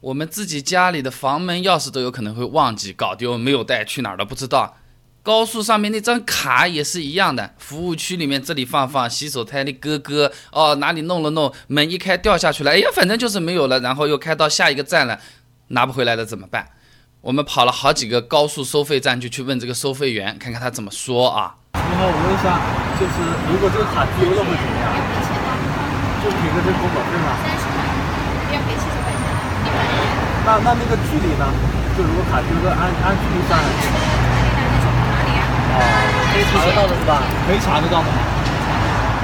我们自己家里的房门钥匙都有可能会忘记搞丢，没有带去哪儿了不知道。高速上面那张卡也是一样的，服务区里面这里放放，洗手台里搁搁，哦哪里弄了弄，门一开掉下去了，哎呀反正就是没有了，然后又开到下一个站了，拿不回来了怎么办？我们跑了好几个高速收费站就去问这个收费员，看看他怎么说啊。你好，我问一下，就是如果这个卡丢了会怎么样？就赔个这个工本费吗？三十块，要赔七十块钱，一百元。那那那个距离呢？就如果卡丢了，按按距离算。那你走到哪里啊？哦，可以查得到的是吧？可以查得到的。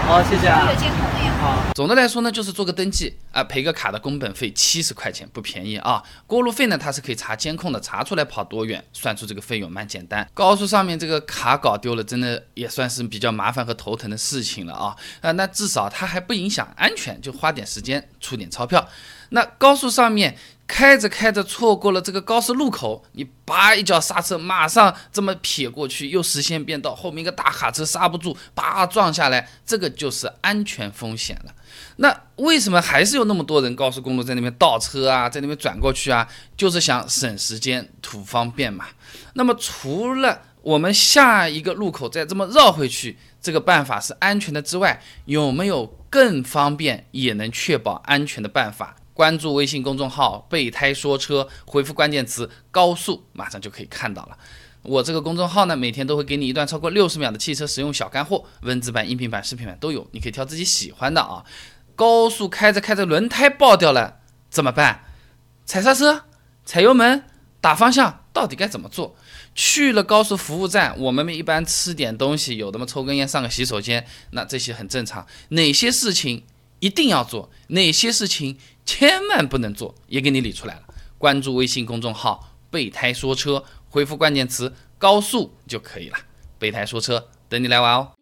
好，谢谢啊。有监控的呀。好。总的来说呢，就是做个登记啊，赔个卡的工本费七十块钱，不便宜啊。过路费呢，它是可以查监控的，查出来跑多远，算出这个费用蛮简单。高速上面这个卡搞丢了，真的也算是比较麻烦和头疼的事情了啊啊，那至少它还不影响安全，就花点时间出点钞票。那高速上面。开着开着错过了这个高速路口，你叭一脚刹车，马上这么撇过去，又实线变道，后面一个大卡车刹不住，叭撞下来，这个就是安全风险了。那为什么还是有那么多人高速公路在那边倒车啊，在那边转过去啊？就是想省时间图方便嘛。那么除了我们下一个路口再这么绕回去，这个办法是安全的之外，有没有更方便也能确保安全的办法？关注微信公众号“备胎说车”，回复关键词“高速”，马上就可以看到了。我这个公众号呢，每天都会给你一段超过六十秒的汽车实用小干货，文字版、音频版、视频版都有，你可以挑自己喜欢的啊。高速开着开着轮胎爆掉了怎么办？踩刹车、踩油门、打方向，到底该怎么做？去了高速服务站，我们一般吃点东西，有的嘛抽根烟、上个洗手间，那这些很正常。哪些事情一定要做？哪些事情？千万不能做，也给你理出来了。关注微信公众号“备胎说车”，回复关键词“高速”就可以了。备胎说车，等你来玩哦。